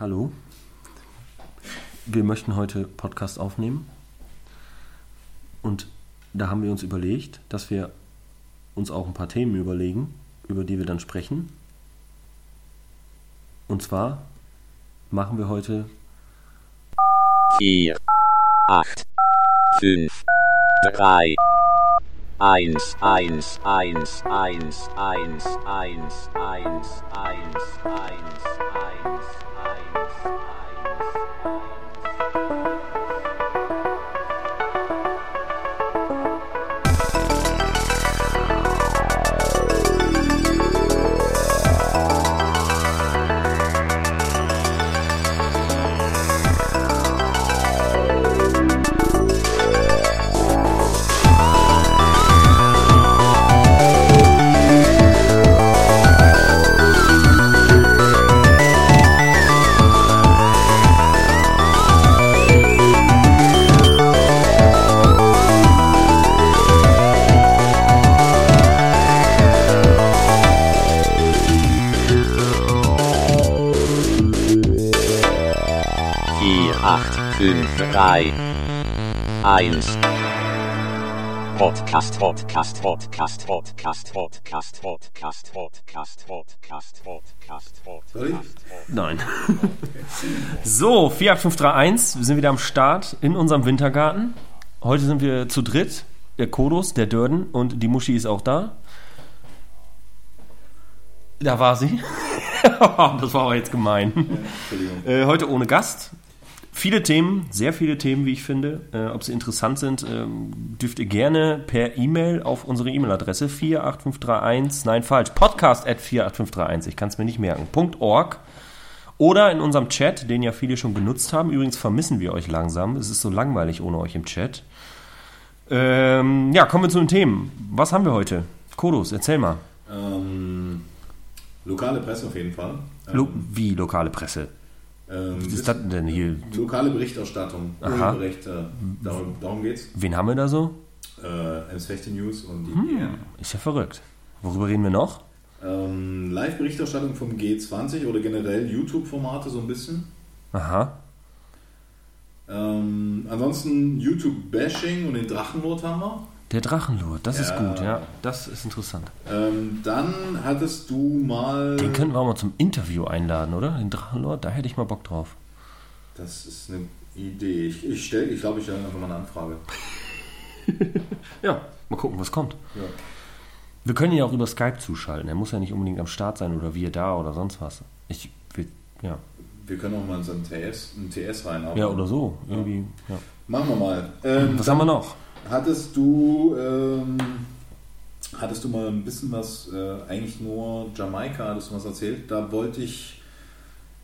Hallo. Wir möchten heute Podcast aufnehmen. Und da haben wir uns überlegt, dass wir uns auch ein paar Themen überlegen, über die wir dann sprechen. Und zwar machen wir heute 4, 8, 5, 3, 1, 1, 1, 1, 1, 1, 1, 1, 1, 1, 5, 3, 1. Podcast, Podcast, Podcast, Podcast, Podcast, Podcast, Podcast, Podcast, Podcast? Podcast. Nein. so, 48531, wir sind wieder am Start in unserem Wintergarten. Heute sind wir zu dritt. Der Kodos, der Dörden und die Muschi ist auch da. Da war sie. das war aber jetzt gemein. Entschuldigung. Äh, heute ohne Gast. Viele Themen, sehr viele Themen, wie ich finde. Äh, ob sie interessant sind, ähm, dürft ihr gerne per E-Mail auf unsere E-Mail-Adresse 48531, nein falsch, podcast at 48531, ich kann es mir nicht merken, .org. Oder in unserem Chat, den ja viele schon genutzt haben. Übrigens vermissen wir euch langsam. Es ist so langweilig ohne euch im Chat. Ähm, ja, kommen wir zu den Themen. Was haben wir heute? Kodos, erzähl mal. Ähm, lokale Presse auf jeden Fall. Lo wie lokale Presse? Ähm, Was ist das denn hier? Lokale Berichterstattung. Äh, darum, darum geht's. Wen haben wir da so? Äh, Ems News und die Hm. Ist ja verrückt. Worüber reden wir noch? ähm, Live-Berichterstattung vom G20 oder generell YouTube-Formate so ein bisschen. Aha. Ähm, ansonsten YouTube-Bashing und den Drachenlord haben wir. Der Drachenlord, das ist Ja. gut, ja. Das ist interessant. Ähm, dann hattest du mal. Den könnten wir auch mal zum Interview einladen, oder? Den Drachenlord, da hätte ich mal Bock drauf. Das ist eine Idee. Ich, ich stelle, ich glaube, ich stelle einfach mal eine Anfrage. Ja, mal gucken, was kommt. Ja. Wir können ihn ja auch über Skype zuschalten. Er muss ja nicht unbedingt am Start sein oder wir da oder sonst was. Ich, wir, ja. Wir können auch mal in so einen TS, einen TS rein. aber- ja, oder so. Irgendwie, ja. Machen wir mal. Ähm, Was haben wir noch? Hattest du, ähm, hattest du mal ein bisschen was, äh, eigentlich nur Jamaika, hattest du was erzählt? Da wollte ich,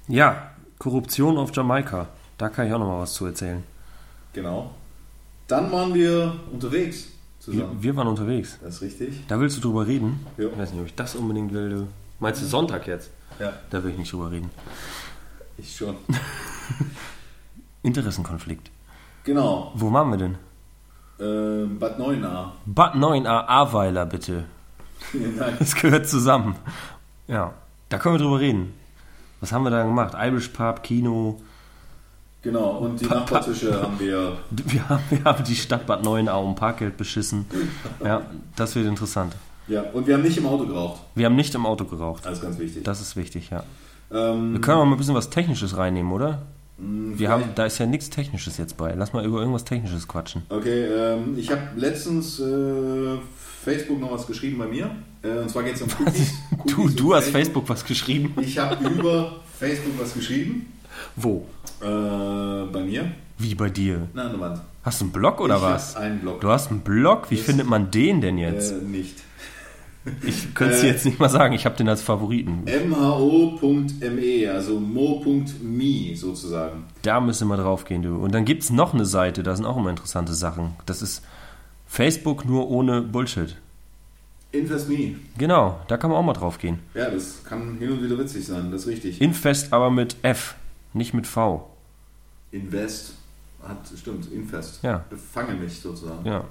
Ja, Korruption auf Jamaika. Da kann ich auch noch mal was zu erzählen. genau. Dann waren wir unterwegs Wir, zusammen. wir waren unterwegs. Das ist richtig. Da willst du drüber reden? Ja. Ich weiß nicht, ob ich das unbedingt will. Du. Meinst du Sonntag jetzt? Ja, Da will ich nicht drüber reden. ich schon. Interessenkonflikt. Genau. Wo waren wir denn? Ähm, Bad Neuenahr. Bad 9a Aweiler, bitte. Nein. Das gehört zusammen. Ja, da können wir drüber reden. Was haben wir da gemacht? Irish Pub, Kino. Genau, und die Pa- Nachbartische haben wir, Wir haben, wir haben die Stadt Bad 9a um Parkgeld beschissen. Ja, das wird interessant. ja, und wir haben nicht im Auto geraucht. Wir haben nicht im Auto geraucht. Das ist ganz wichtig. Das ist wichtig, ja. ähm, Wir können auch mal ein bisschen was Technisches reinnehmen, oder? Mh, Wir haben, da ist ja nichts Technisches jetzt bei. Lass mal über irgendwas Technisches quatschen. Okay, ähm, ich habe letztens äh, Facebook noch was geschrieben bei mir. Äh, und zwar geht es um Cookies. Du, Cookies du und hast Facebook was geschrieben. Ich habe über Facebook was geschrieben. Wo? Äh, bei mir. Wie bei dir? Na, an der Wand. Hast du einen Blog oder ich was? hab einen Blog. Du hast einen Blog? Wie Das- findet man den denn jetzt? Äh, nicht. Ich könnte es dir äh, jetzt nicht mal sagen. Ich habe den als Favoriten. mho.me, also mo.me sozusagen. Da müssen wir drauf gehen, du. Und dann gibt es noch eine Seite, da sind auch immer interessante Sachen. Das ist Facebook nur ohne Bullshit. Invest.me. Genau, da kann man auch mal drauf gehen. Ja, das kann hin und wieder witzig sein, das ist richtig. Infest aber mit F, nicht mit V. Invest. Hat, stimmt, Invest. Ja. Befange mich sozusagen. Ja.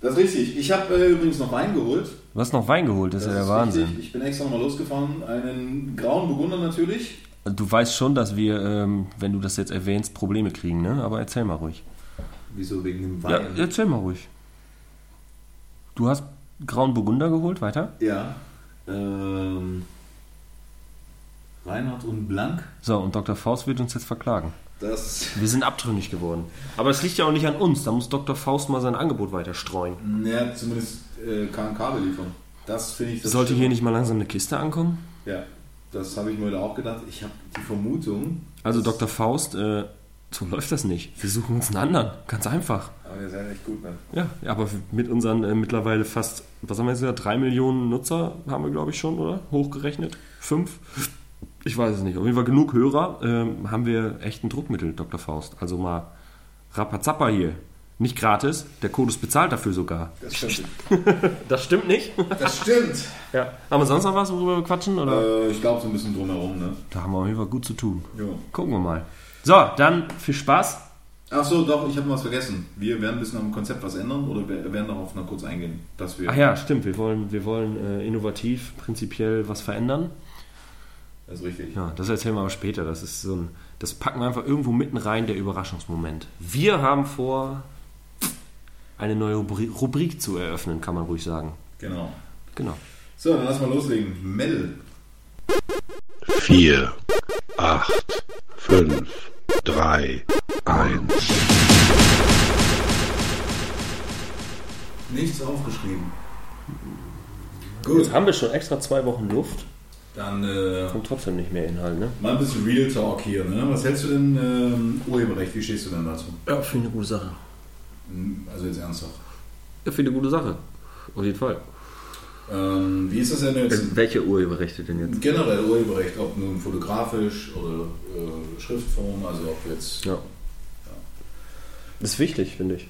Das ist richtig. Ich habe äh, übrigens noch Wein geholt. Du hast noch Wein geholt, das, ist ja der Wahnsinn. Richtig. Ich bin extra nochmal losgefahren. Einen grauen Burgunder natürlich. Du weißt schon, dass wir, ähm, wenn du das jetzt erwähnst, Probleme kriegen, ne? Aber erzähl mal ruhig. Wieso wegen dem Ja, Wein? erzähl mal ruhig. Du hast Grauen Burgunder geholt, weiter? Ja. Ähm, Reinhard und Blank. So, und Dr. Faust wird uns jetzt verklagen. Das. Wir sind abtrünnig geworden. Aber es liegt ja auch nicht an uns. Da muss Dr. Faust mal sein Angebot weiter streuen. Ja, zumindest äh, kann Kabel liefern. Das finde ich. Das Sollte stimmt. hier nicht mal langsam eine Kiste ankommen? Ja, das habe ich mir heute auch gedacht. Ich habe die Vermutung. Also Dr. Faust, äh, so läuft das nicht. Wir suchen uns einen anderen. Ganz einfach. Aber ist halt echt gut, ne? Ja, ja, aber mit unseren äh, mittlerweile fast, was haben wir jetzt gesagt, drei Millionen Nutzer haben wir, glaube ich, schon, oder? Hochgerechnet? Fünf? Ich weiß es nicht. Auf jeden Fall genug Hörer ähm, haben wir echt ein Druckmittel, Dr. Faust. Also mal Rapazappa hier. Nicht gratis, der ist bezahlt dafür sogar. Das stimmt. Das stimmt nicht. Das stimmt. ja. Haben wir sonst noch was, worüber wir quatschen? Oder? äh, ich glaube so ein bisschen drumherum, ne? Da haben wir auf jeden Fall gut zu tun. Ja. Gucken wir mal. So, dann viel Spaß. Ach so, doch, ich habe was vergessen. Wir werden ein bisschen am Konzept was ändern oder wir werden darauf noch kurz eingehen, dass wir. Ach ja, stimmt. Wir wollen, wir wollen äh, innovativ, prinzipiell was verändern. Das ist richtig. Ja, das erzählen wir aber später. Das ist so ein, das packen wir einfach irgendwo mitten rein, der Überraschungsmoment. Wir haben vor, eine neue Rubri- Rubrik zu eröffnen, kann man ruhig sagen. Genau. Genau. So, dann lass mal loslegen. Mel. 4, 8, 5, 3, 1. Nichts aufgeschrieben. Jetzt Gut, haben wir schon extra zwei Wochen Luft. dann äh, Kommt trotzdem nicht mehr Inhalt, ne? mal ein bisschen Real Talk hier. Ne? Was hältst du denn ähm, Urheberrecht? Wie stehst du denn dazu? Ja, finde eine gute Sache. Hm, Also jetzt ernsthaft. Ja, finde eine gute Sache. Auf jeden Fall. Ähm, wie ist das denn jetzt? Welche Urheberrechte denn jetzt? Generell Urheberrecht, ob nun fotografisch oder äh, Schriftform, also ob jetzt. Ja. Das ist wichtig, finde ich.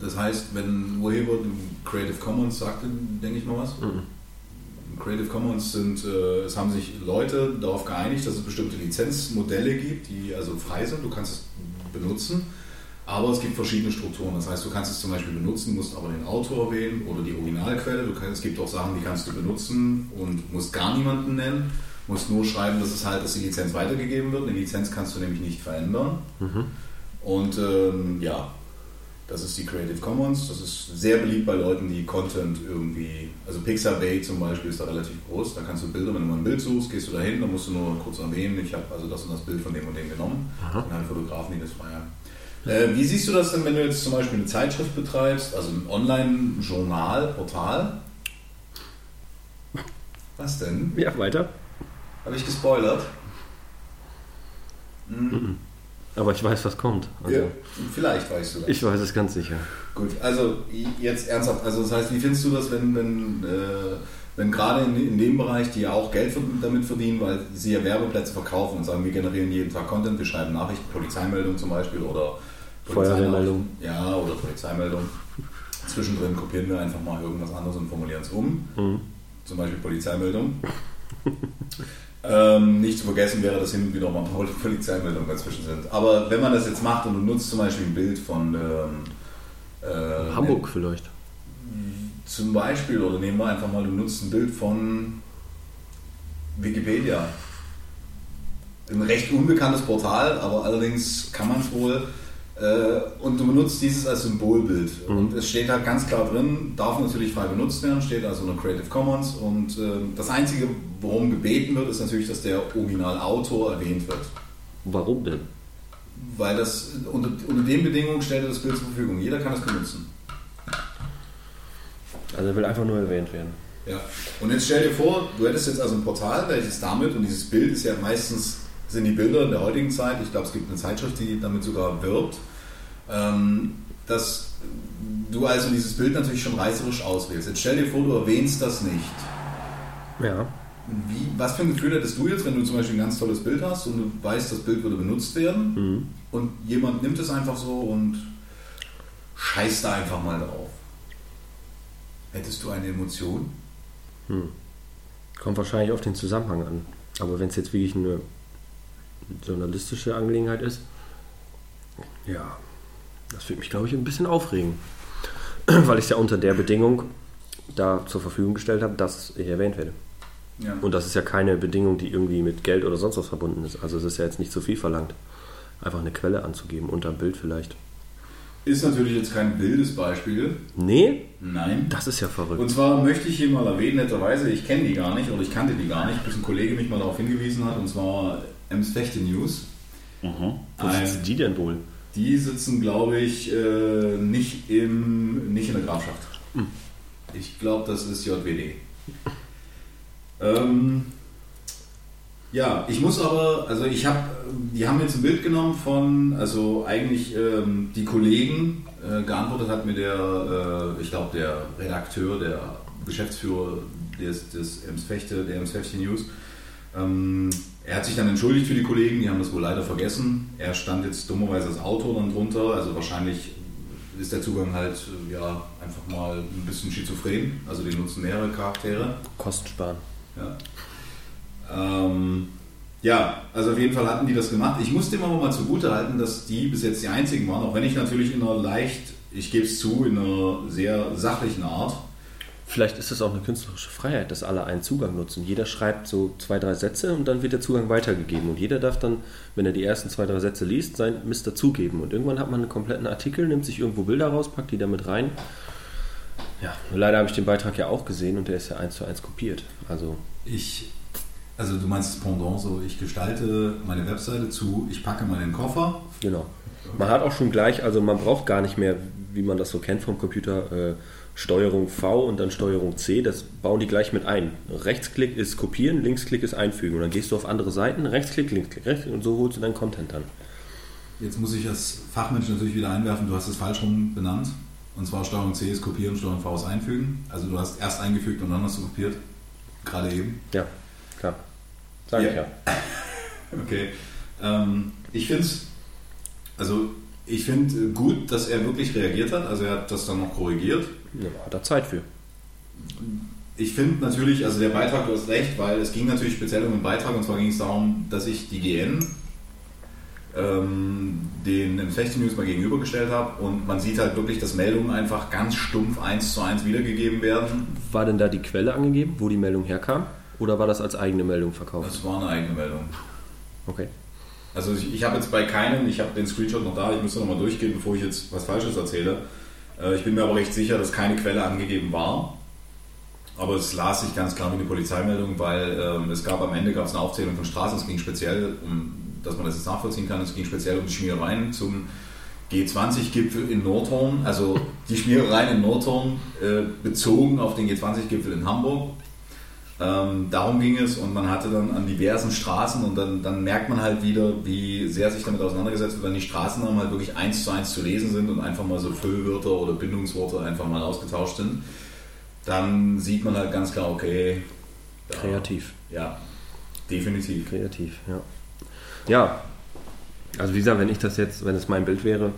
Das heißt, wenn Urheber Creative Commons sagte, denke ich mal was. Mhm. Creative Commons sind, äh, es haben sich Leute darauf geeinigt, dass es bestimmte Lizenzmodelle gibt, die also frei sind. Du kannst es benutzen, aber es gibt verschiedene Strukturen. Das heißt, du kannst es zum Beispiel benutzen, musst aber den Autor wählen oder die Originalquelle. Du kannst, es gibt auch Sachen, die kannst du benutzen und musst gar niemanden nennen. Musst nur schreiben, dass es halt, dass die Lizenz weitergegeben wird. Eine Lizenz kannst du nämlich nicht verändern. Und ähm, ja, das ist die Creative Commons. Das ist sehr beliebt bei Leuten, die Content irgendwie, also Pixabay zum Beispiel ist da relativ groß. Da kannst du Bilder, wenn du mal ein Bild suchst, gehst du da hin, dann musst du nur kurz erwähnen, ich habe also das und das Bild von dem und dem genommen. Und halt Fotografen, die das feiern. Äh, wie siehst du das denn, wenn du jetzt zum Beispiel eine Zeitschrift betreibst, also ein Online-Journal, Portal? Was denn? Ja, weiter. Habe ich gespoilert? Aber ich weiß, was kommt. Also, Ja, vielleicht weißt du das. Ich weiß es ganz sicher. Gut, also jetzt ernsthaft, also das heißt, wie findest du das, wenn, wenn, äh, wenn gerade in, in dem Bereich, die ja auch Geld damit verdienen, weil sie ja Werbeplätze verkaufen und sagen, wir generieren jeden Tag Content, wir schreiben Nachrichten, Polizeimeldung zum Beispiel oder Feuerwehrmeldung. Ja, oder Polizeimeldung. Zwischendrin kopieren wir einfach mal irgendwas anderes und formulieren es um. Mhm. Zum Beispiel Polizeimeldung. ähm, nicht zu vergessen wäre, dass hin und wieder mal Pol- Polizeimeldungen dazwischen sind. Aber wenn man das jetzt macht und du nutzt zum Beispiel ein Bild von ähm, äh, Hamburg vielleicht. Zum Beispiel, oder nehmen wir einfach mal, du nutzt ein Bild von Wikipedia. Ein recht unbekanntes Portal, aber allerdings kann man es wohl. Äh, und du benutzt dieses als Symbolbild. Und es steht halt ganz klar drin, darf natürlich frei benutzt werden, steht also unter Creative Commons. Und äh, das Einzige, worum gebeten wird, ist natürlich, dass der Originalautor erwähnt wird. Warum denn? Weil das unter, unter den Bedingungen stellt er das Bild zur Verfügung. Jeder kann es benutzen. Also er will einfach nur erwähnt werden. Ja. Und jetzt stell dir vor, du hättest jetzt also ein Portal, welches damit, und dieses Bild ist ja meistens, sind die Bilder in der heutigen Zeit, ich glaube es gibt eine Zeitschrift, die damit sogar wirbt, ähm, dass du also dieses Bild natürlich schon reißerisch auswählst. Jetzt stell dir vor, du erwähnst das nicht. Ja. Wie, was für ein Gefühl hättest du jetzt, wenn du zum Beispiel ein ganz tolles Bild hast und du weißt, das Bild würde benutzt werden Mhm. und jemand nimmt es einfach so und scheißt da einfach mal drauf? Hättest du eine Emotion? Kommt wahrscheinlich auf den Zusammenhang an. Aber wenn es jetzt wirklich eine journalistische Angelegenheit ist, ja, das würde mich, glaube ich, ein bisschen aufregen. Weil ich es ja unter der Bedingung da zur Verfügung gestellt habe, dass ich erwähnt werde. Ja. Und das ist ja keine Bedingung, die irgendwie mit Geld oder sonst was verbunden ist. Also es ist ja jetzt nicht so viel verlangt, einfach eine Quelle anzugeben, unter ein Bild vielleicht. Ist natürlich jetzt kein wildes Beispiel. Nee, Nein. das ist ja verrückt. Und zwar möchte ich hier mal erwähnen, netterweise, ich kenne die gar nicht oder ich kannte die gar nicht, bis ein Kollege mich mal darauf hingewiesen hat, und zwar Ems Fechte News. Wo Ein- sitzen die denn wohl? Die sitzen, glaube ich, äh, nicht, im, nicht in der Grafschaft. Ich glaube, das ist JWD. Ähm, ja, ich muss aber, also ich habe, die haben jetzt ein Bild genommen von, also eigentlich ähm, die Kollegen, äh, geantwortet hat mir der, äh, ich glaube, der Redakteur, der Geschäftsführer des, des Ems Fechte, der Ems Fechte News. Ähm, er hat sich dann entschuldigt für die Kollegen, die haben das wohl leider vergessen. Er stand jetzt dummerweise als Autor dann drunter, also wahrscheinlich ist der Zugang halt äh, ja einfach mal ein bisschen schizophren, also die nutzen mehrere Charaktere. Kosten sparen. Ja. Ähm, ja, also auf jeden Fall hatten die das gemacht. Ich muss dem aber mal zugute halten, dass die bis jetzt die einzigen waren, auch wenn ich natürlich in einer leicht, ich gebe es zu, in einer sehr sachlichen Art. Vielleicht ist es auch eine künstlerische Freiheit, dass alle einen Zugang nutzen. Jeder schreibt so zwei, drei Sätze und dann wird der Zugang weitergegeben. Und jeder darf dann, wenn er die ersten zwei, drei Sätze liest, sein Mist dazugeben. Und irgendwann hat man einen kompletten Artikel, nimmt sich irgendwo Bilder raus, packt die damit rein. Ja, leider habe ich den Beitrag ja auch gesehen und der ist ja eins zu eins kopiert. Also, Ich, also du meinst das Pendant so, ich gestalte meine Webseite zu, ich packe meinen Koffer. genau. Man hat auch schon gleich, also man braucht gar nicht mehr, wie man das so kennt vom Computer, äh, Steuerung V und dann Steuerung C, das bauen die gleich mit ein. Rechtsklick ist kopieren, Linksklick ist einfügen. Und dann gehst du auf andere Seiten, Rechtsklick, Linksklick, Rechtsklick und so holst du deinen Content dann. Jetzt muss ich als Fachmensch natürlich wieder einwerfen, du hast es falsch rum benannt. Und zwar Steuerung C ist kopieren, Steuerung V ist einfügen. Also du hast erst eingefügt und dann hast du kopiert. Gerade eben. Ja. Sag ich Ja. ja. Okay. Ähm, ich finde es, also ich finde gut, dass er wirklich reagiert hat. Also er hat das dann noch korrigiert. ja. Hat er Zeit für. Ich finde natürlich, also der Beitrag, du hast recht, weil es ging natürlich speziell um den Beitrag und zwar ging es darum, dass ich die GN ähm, den im Fechte News mal gegenübergestellt habe und man sieht halt wirklich, dass Meldungen einfach ganz stumpf eins zu eins wiedergegeben werden. War denn da die Quelle angegeben, wo die Meldung herkam? Oder war das als eigene Meldung verkauft? Das war eine eigene Meldung. Okay. Also ich, ich habe jetzt bei keinem, ich habe den Screenshot noch da, ich müsste nochmal durchgehen, bevor ich jetzt was Falsches erzähle. Äh, ich bin mir aber recht sicher, dass keine Quelle angegeben war. Aber es las sich ganz klar wie eine Polizeimeldung, weil ähm, es gab am Ende gab es eine Aufzählung von Straßen, es ging speziell um, dass man das jetzt nachvollziehen kann, es ging speziell um die Schmierereien zum G20-Gipfel in Nordhorn, also die Schmierereien in Nordhorn äh, bezogen auf den G20-Gipfel in Hamburg. Ähm, darum ging es und man hatte dann an diversen Straßen und dann, dann merkt man halt wieder, wie sehr sich damit auseinandergesetzt wird, wenn die Straßennamen halt wirklich eins zu eins zu lesen sind und einfach mal so Füllwörter oder Bindungsworte einfach mal ausgetauscht sind. Dann sieht man halt ganz klar, okay. da- Kreativ. Ja, definitiv. Kreativ, ja. Ja, also wie gesagt, wenn ich das jetzt, wenn es mein Bild wäre,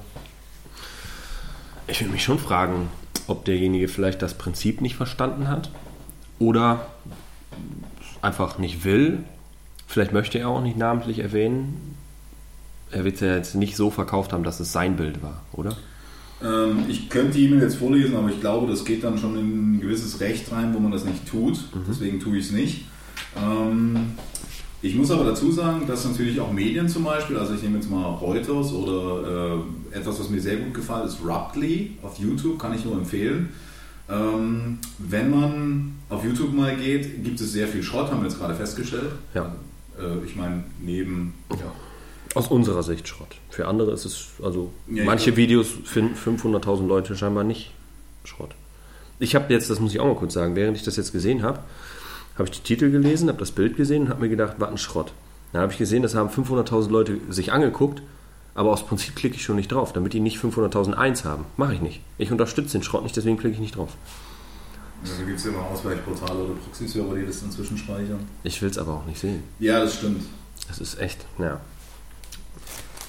ich würde mich schon fragen, ob derjenige vielleicht das Prinzip nicht verstanden hat oder einfach nicht will. Vielleicht möchte er auch nicht namentlich erwähnen. Er wird es ja jetzt nicht so verkauft haben, dass es sein Bild war, oder? Ähm, ich könnte die E-Mail jetzt vorlesen, aber ich glaube, das geht dann schon in ein gewisses Recht rein, wo man das nicht tut. Deswegen tue ich es nicht. Ähm, ich muss aber dazu sagen, dass natürlich auch Medien zum Beispiel, also ich nehme jetzt mal Reuters oder äh, etwas, was mir sehr gut gefallen ist, Ruptly auf YouTube, kann ich nur empfehlen. Ähm, wenn man auf YouTube mal geht, gibt es sehr viel Schrott, haben wir jetzt gerade festgestellt. Ja. Äh, ich meine, neben Ja. Aus unserer Sicht Schrott. Für andere ist es, also Ja, manche glaub- Videos finden 500.000 Leute scheinbar nicht Schrott. Ich habe jetzt, das muss ich auch mal kurz sagen, während ich das jetzt gesehen habe, habe ich die Titel gelesen, habe das Bild gesehen und habe mir gedacht, was ein Schrott. Dann habe ich gesehen, das haben 500.000 Leute sich angeguckt, aber aus Prinzip klicke ich schon nicht drauf, damit die nicht 500.001 haben. Mache ich nicht. Ich unterstütze den Schrott nicht, deswegen klicke ich nicht drauf. also gibt es immer Ausweichportale oder Proxy-Server, die das inzwischen speichern. Ich will es aber auch nicht sehen. Ja, das stimmt. Das ist echt, ja.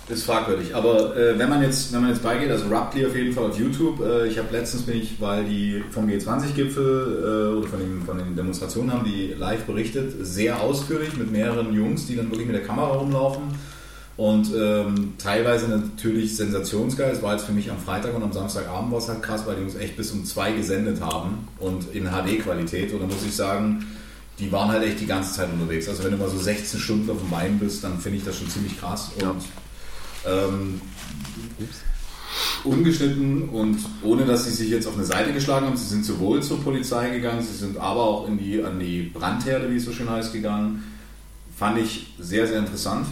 Ist fragwürdig. Aber äh, wenn man jetzt, wenn man jetzt beigeht, also Ruptly auf jeden Fall auf YouTube. Äh, ich habe letztens bin ich, weil die vom G20-Gipfel äh, oder von den, von den Demonstrationen haben die live berichtet, sehr ausführlich mit mehreren Jungs, die dann wirklich mit der Kamera rumlaufen. Und ähm, teilweise natürlich sensationsgeil. Es war jetzt für mich am Freitag und am Samstagabend war es halt krass, weil die uns echt bis um zwei gesendet haben und in HD-Qualität. Und da muss ich sagen, die waren halt echt die ganze Zeit unterwegs. Also wenn du mal so 16 Stunden auf dem Main bist, dann finde ich das schon ziemlich krass. Und ähm, ungeschnitten und ohne dass sie sich jetzt auf eine Seite geschlagen haben. Sie sind sowohl zur Polizei gegangen, sie sind aber auch in die, an die Brandherde, wie es so schön heißt, gegangen. Fand ich sehr, sehr interessant.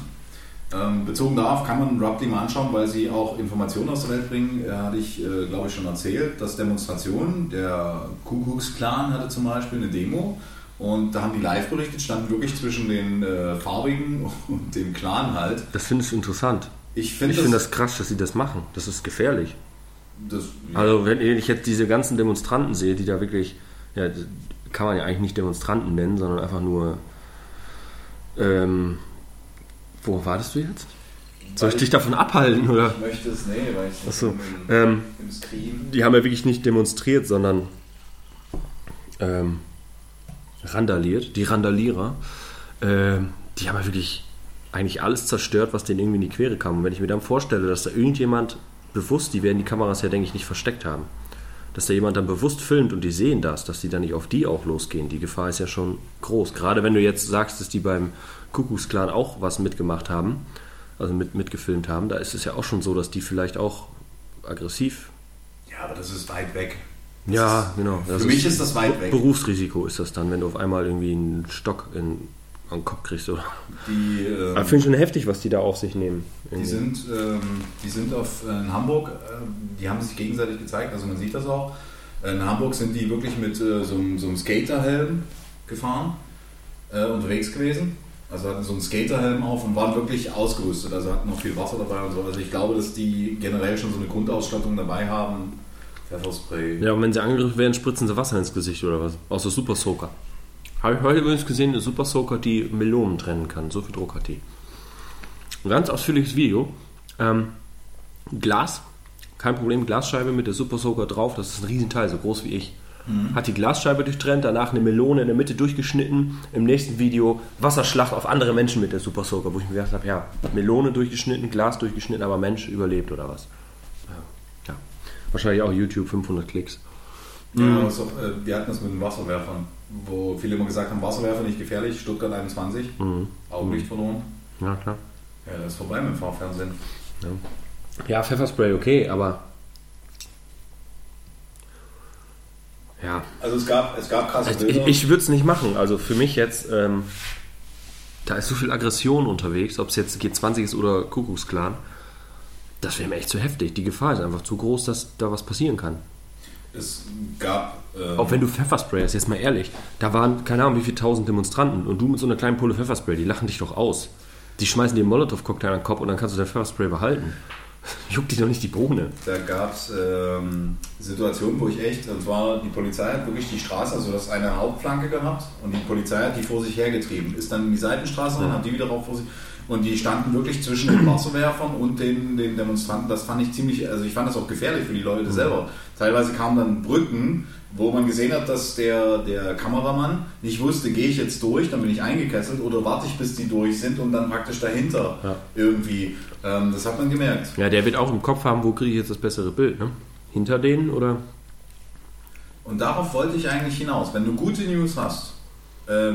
Ähm, bezogen darauf kann man Rupty mal anschauen, weil sie auch Informationen aus der Welt bringen. Ja, hatte ich, äh, glaube ich, schon erzählt, dass Demonstrationen, der Ku Klux Klan hatte zum Beispiel eine Demo und da haben die live berichtet, standen wirklich zwischen den äh, Farbigen und dem Clan halt. Das finde ich interessant. Ich finde Ich das, finde das krass, dass sie das machen. Das ist gefährlich. das, Also wenn ich jetzt diese ganzen Demonstranten sehe, die da wirklich, ja, kann man ja eigentlich nicht Demonstranten nennen, sondern einfach nur, ähm, wo wartest du jetzt? Soll ich dich davon abhalten, oder? Ich möchte es, nee, weil ich Achso, im, ähm, im Stream. die haben ja wirklich nicht demonstriert, sondern ähm, randaliert. Die Randalierer, ähm, die haben ja wirklich eigentlich alles zerstört, was denen irgendwie in die Quere kam. Und wenn ich mir dann vorstelle, dass da irgendjemand bewusst, die werden die Kameras ja, denke ich, nicht versteckt haben, dass da jemand dann bewusst filmt und die sehen das, dass die dann nicht auf die auch losgehen. Die Gefahr ist ja schon groß. Gerade wenn du jetzt sagst, dass die beim Kuckucksklan auch was mitgemacht haben, also mit, mitgefilmt haben, da ist es ja auch schon so, dass die vielleicht auch aggressiv Ja, aber das ist weit weg. Das ja, ist, genau. Für mich ist das weit weg. Berufsrisiko ist das dann, wenn du auf einmal irgendwie einen Stock in, an den Kopf kriegst. Oder? Die, ähm, Aber finde ich schon heftig, was die da auf sich nehmen. die sind, ähm, die sind auf, äh, in Hamburg, äh, die haben sich gegenseitig gezeigt, also man sieht das auch. In Hamburg sind die wirklich mit äh, so, einem- so einem Skaterhelm gefahren, äh, unterwegs gewesen. Also hatten so einen Skaterhelm auf und waren wirklich ausgerüstet, also hatten noch viel Wasser dabei und so. Also ich glaube, dass die generell schon so eine Grundausstattung dabei haben. Pfefferspray. Ja, und wenn sie angegriffen werden, spritzen sie Wasser ins Gesicht oder was? Außer Super Soaker. Habe ich heute übrigens gesehen, eine Super Soaker, die Melonen trennen kann. So viel Druck hat die. Ein ganz ausführliches Video. Ähm, Glas, kein Problem, Glasscheibe mit der Super Soaker drauf. Das ist ein Riesenteil, so groß wie ich. Hat die Glasscheibe durchtrennt, danach eine Melone in der Mitte durchgeschnitten. Im nächsten Video Wasserschlacht auf andere Menschen mit der Super Soaker, wo ich mir gedacht habe, ja, Melone durchgeschnitten, Glas durchgeschnitten, aber Mensch überlebt oder was. Ja. ja. Wahrscheinlich auch YouTube 500 Klicks. Ja, ist auch, äh, wir hatten das mit den Wasserwerfern, wo viele immer gesagt haben, Wasserwerfer nicht gefährlich, Stuttgart 21, Augenlicht verloren. Ja, klar. Ja, das ist vorbei mit dem Fahrfernsehen. Ja, Pfefferspray okay, aber. Ja. Also es gab, es gab krasse Also ich Bilder. ich würde es nicht machen. Also für mich jetzt, ähm, da ist so viel Aggression unterwegs, ob es jetzt G20 ist oder Kuckucksklan. Das wäre mir echt zu heftig. Die Gefahr ist einfach zu groß, dass da was passieren kann. es gab ähm, Auch wenn du Pfefferspray hast, jetzt mal ehrlich. Da waren keine Ahnung wie viele tausend Demonstranten und du mit so einer kleinen Pulle Pfefferspray, die lachen dich doch aus. Die schmeißen dir einen Molotow-Cocktail an den Kopf und dann kannst du dein Pfefferspray behalten. Juckt dich doch nicht die Bohne. Da gab es ähm, Situationen, wo ich echt, und zwar die Polizei hat wirklich die Straße, also das eine Hauptflanke gehabt und die Polizei hat die vor sich hergetrieben, ist dann in die Seitenstraße und hat die wieder rauf vor sich und die standen wirklich zwischen den Wasserwerfern und den, den Demonstranten. Das fand ich ziemlich, also ich fand das auch gefährlich für die Leute selber. Teilweise kamen dann Brücken, wo man gesehen hat, dass der, der Kameramann nicht wusste, gehe ich jetzt durch, dann bin ich eingekesselt oder warte ich, bis die durch sind und dann praktisch dahinter Ja. irgendwie. Ähm, das hat man gemerkt. Ja, der wird auch im Kopf haben, wo kriege ich jetzt das bessere Bild, ne? Hinter denen oder? Und darauf wollte ich eigentlich hinaus. Wenn du gute News hast, äh,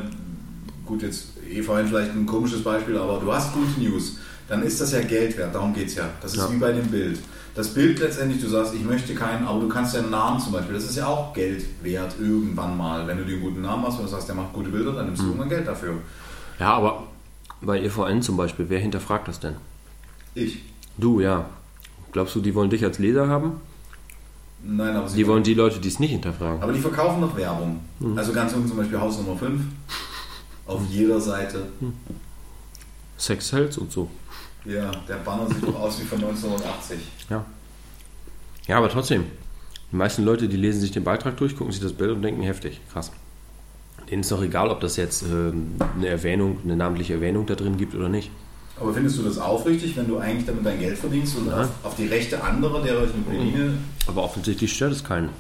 gut, jetzt EVN vielleicht ein komisches Beispiel, aber du hast gute News, dann ist das ja Geld wert. Darum geht es ja. Das ist Ja. wie bei dem Bild. Das Bild letztendlich, du sagst, ich möchte keinen, aber du kannst deinen Namen zum Beispiel, das ist ja auch Geld wert irgendwann mal. Wenn du dir einen guten Namen hast und du sagst, der macht gute Bilder, dann nimmst du irgendwann Geld dafür. Ja, aber bei EVN zum Beispiel, wer hinterfragt das denn? Ich. Du, ja. Glaubst du, die wollen dich als Leser haben? Nein, aber sie Die wollen die Leute, die es nicht hinterfragen. Aber die verkaufen noch Werbung. Also ganz unten zum Beispiel Haus Nummer 5. Auf jeder Seite. Sex Hells und so. Ja, der Banner sieht doch aus wie von 1980. Ja. Ja, aber trotzdem. Die meisten Leute, die lesen sich den Beitrag durch, gucken sich das Bild und denken, heftig, krass. Denen ist doch egal, ob das jetzt ähm, eine Erwähnung, eine namentliche Erwähnung da drin gibt oder nicht. Aber findest du das aufrichtig, wenn du eigentlich damit dein Geld verdienst und auf, auf die Rechte anderer, der euch eine Berline. Aber offensichtlich stört es keinen.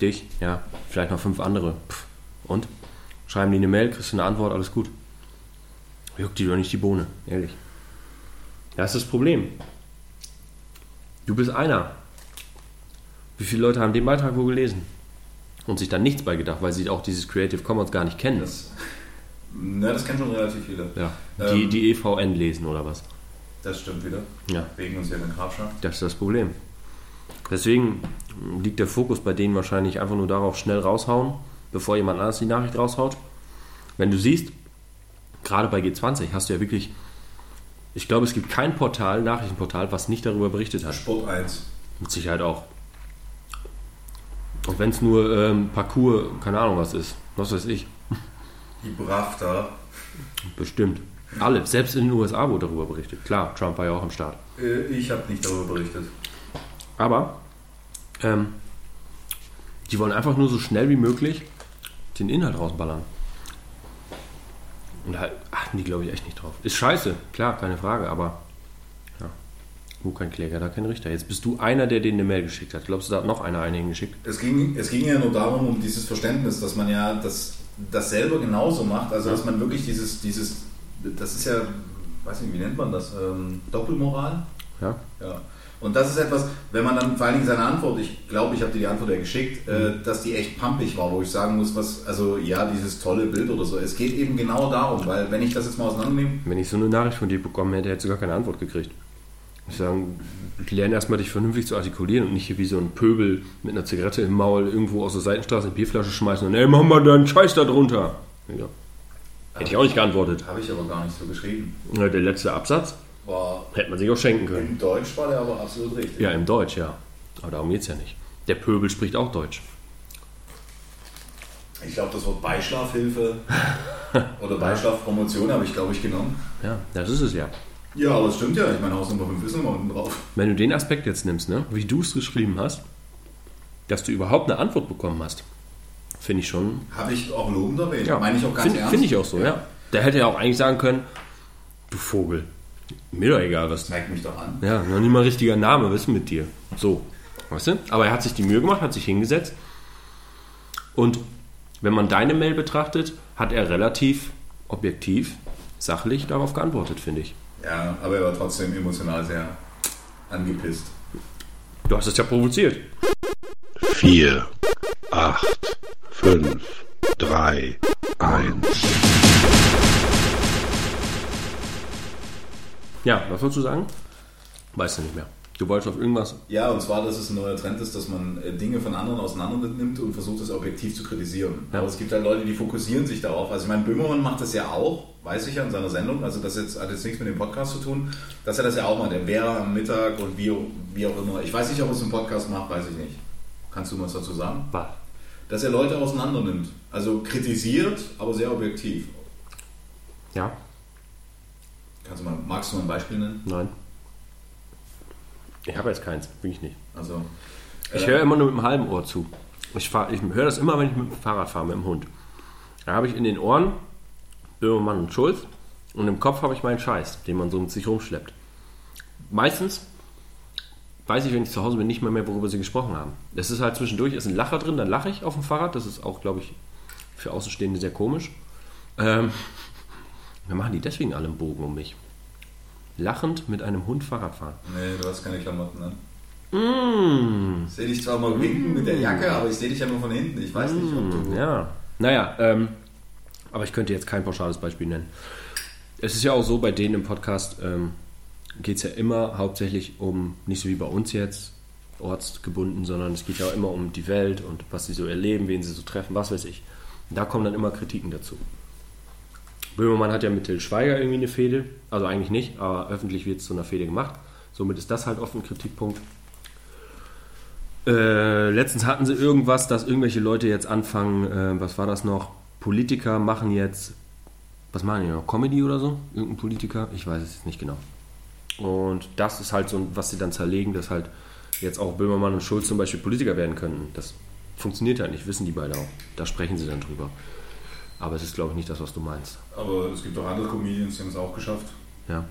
Dich, ja, vielleicht noch fünf andere. Pff. Und? Schreiben die eine Mail, kriegst du eine Antwort, alles gut. Juckt die doch nicht die Bohne, ehrlich. Das ist das Problem. Du bist einer. Wie viele Leute haben den Beitrag wohl gelesen? Und sich dann nichts bei gedacht, weil sie auch dieses Creative Commons gar nicht kennen. Das, Na, das kennen schon relativ viele. Ja. Ähm, Die, die EVN lesen oder was? Das stimmt wieder. Ja. Wegen uns hier in Grafschaft. Das ist das Problem. Deswegen liegt der Fokus bei denen wahrscheinlich einfach nur darauf, schnell raushauen, bevor jemand anders die Nachricht raushaut. Wenn du siehst, gerade bei G20 hast du ja wirklich, ich glaube, es gibt kein Portal, Nachrichtenportal, was nicht darüber berichtet hat. Sport 1. Mit Sicherheit auch. Und wenn es nur ähm, Parcours, keine Ahnung was ist, was weiß ich, Gibraltar. bestimmt. Alle, selbst in den USA wurde darüber berichtet. Klar, Trump war ja auch am Start. Äh, Ich habe nicht darüber berichtet. Aber ähm, die wollen einfach nur so schnell wie möglich den Inhalt rausballern. Und da achten die, glaube ich, echt nicht drauf. Ist scheiße, klar, keine Frage, aber ja, wo kein Kläger, da kein Richter. Jetzt bist du einer, der denen eine Mail geschickt hat. Glaubst du, da hat noch einer eine hingeschickt? Es ging, es ging ja nur darum, um dieses Verständnis, dass man ja das, das selber genauso macht. Also, dass man wirklich dieses, dieses, das ist ja, weiß nicht, wie nennt man das? Ähm, Doppelmoral? Ja? Ja. Und das ist etwas, wenn man dann vor allen Dingen seine Antwort, ich glaube, ich habe dir die Antwort ja geschickt, äh, dass die echt pampig war, wo ich sagen muss, was, also ja, dieses tolle Bild oder so. Es geht eben genau darum, weil wenn ich das jetzt mal auseinandernehme, Wenn ich so eine Nachricht von dir bekommen hätte, hättest du gar keine Antwort gekriegt. Ich sagen, lerne erstmal dich vernünftig zu artikulieren und nicht hier wie so ein Pöbel mit einer Zigarette im Maul irgendwo aus der Seitenstraße eine Bierflasche schmeißen und ey, mach mal deinen Scheiß da drunter. Ja. Hätte ich auch nicht geantwortet. habe ich aber gar nicht so geschrieben. Ja, Der letzte Absatz War hätte man sich auch schenken können. in Deutsch war der aber absolut richtig. Ja, im Deutsch, ja. Aber darum geht es ja nicht. Der Pöbel spricht auch Deutsch. Ich glaube, das Wort Beischlafhilfe oder Beischlafpromotion habe ich, glaube ich, genommen. Ja, das ist es ja. Ja, aber es stimmt ja. Ich meine, Hausnummer 5 ist nochmal unten drauf. Wenn du den Aspekt jetzt nimmst, ne, wie du es geschrieben hast, dass du überhaupt eine Antwort bekommen hast, finde ich schon Habe ich auch lobend erwähnt. Ja, Meine ich auch ganz Finde ernst. find ich auch so, ja. Der hätte ja auch eigentlich sagen können, du Vogel, mir doch egal, was. Zeig mich doch an. Ja, noch nicht mal richtiger Name, was ist mit dir? So, weißt du? Aber er hat sich die Mühe gemacht, hat sich hingesetzt. Und wenn man deine Mail betrachtet, hat er relativ objektiv, sachlich darauf geantwortet, finde ich. Ja, aber er war trotzdem emotional sehr angepisst. Du hast es ja provoziert. 4, 8, 5, 3, 1. Ja, was wolltest du sagen? Weißt du nicht mehr. Du wolltest auf irgendwas. Ja, und zwar, dass es ein neuer Trend ist, dass man äh, Dinge von anderen auseinander nimmt und versucht, es objektiv zu kritisieren. Ja. Aber es gibt halt Leute, die fokussieren sich darauf. Also ich meine, Böhmermann macht das ja auch, weiß ich ja, in seiner Sendung. Also das jetzt, hat jetzt nichts mit dem Podcast zu tun. Dass er das ja auch macht. Der Vera am Mittag und wie, wie auch immer. Ich weiß nicht, ob er es im Podcast macht, weiß ich nicht. Kannst du was dazu sagen? Was? Dass er Leute auseinander nimmt. Also kritisiert, aber sehr objektiv. Ja? Kannst du mal, magst du mal ein Beispiel nennen? Nein. Ich habe jetzt keins, bin ich nicht. Also, Ich äh, höre immer nur mit dem halben Ohr zu. Ich, fahr- ich höre das immer, wenn ich mit dem Fahrrad fahre, mit dem Hund. Da habe ich in den Ohren Böhmermann und Schulz und im Kopf habe ich meinen Scheiß, den man so mit sich rumschleppt. Meistens weiß ich, wenn ich zu Hause bin, nicht mehr, mehr, worüber sie gesprochen haben. Es ist halt zwischendurch, ist ein Lacher drin, dann lache ich auf dem Fahrrad. Das ist auch, glaube ich, für Außenstehende sehr komisch. Ähm, dann machen die deswegen alle einen Bogen um mich. Lachend mit einem Hund Fahrrad fahren. Nee, du hast keine Klamotten an. Mmh. Ich sehe dich zwar mal winken mit der Jacke, aber ich sehe dich ja nur von hinten. Ich weiß nicht, ob du. Ja, naja, ähm, aber ich könnte jetzt kein pauschales Beispiel nennen. Es ist ja auch so, bei denen im Podcast ähm, geht es ja immer hauptsächlich um, nicht so wie bei uns jetzt, ortsgebunden, sondern es geht ja auch immer um die Welt und was sie so erleben, wen sie so treffen, was weiß ich. Da kommen dann immer Kritiken dazu. Böhmermann hat ja mit Till Schweiger irgendwie eine Fehde, also eigentlich nicht, aber öffentlich wird es zu einer Fehde gemacht. Somit ist das halt oft ein Kritikpunkt. Äh, letztens hatten sie irgendwas, dass irgendwelche Leute jetzt anfangen, äh, was war das noch? Politiker machen jetzt, was machen die noch? Comedy oder so? Irgendein Politiker? Ich weiß es jetzt nicht genau. Und das ist halt so, was sie dann zerlegen, dass halt jetzt auch Böhmermann und Schulz zum Beispiel Politiker werden könnten. Das funktioniert halt nicht, wissen die beide auch. Da sprechen sie dann drüber. Aber es ist, glaube ich, nicht das, was du meinst. Aber es gibt auch andere Comedians, die haben es auch geschafft. Ja,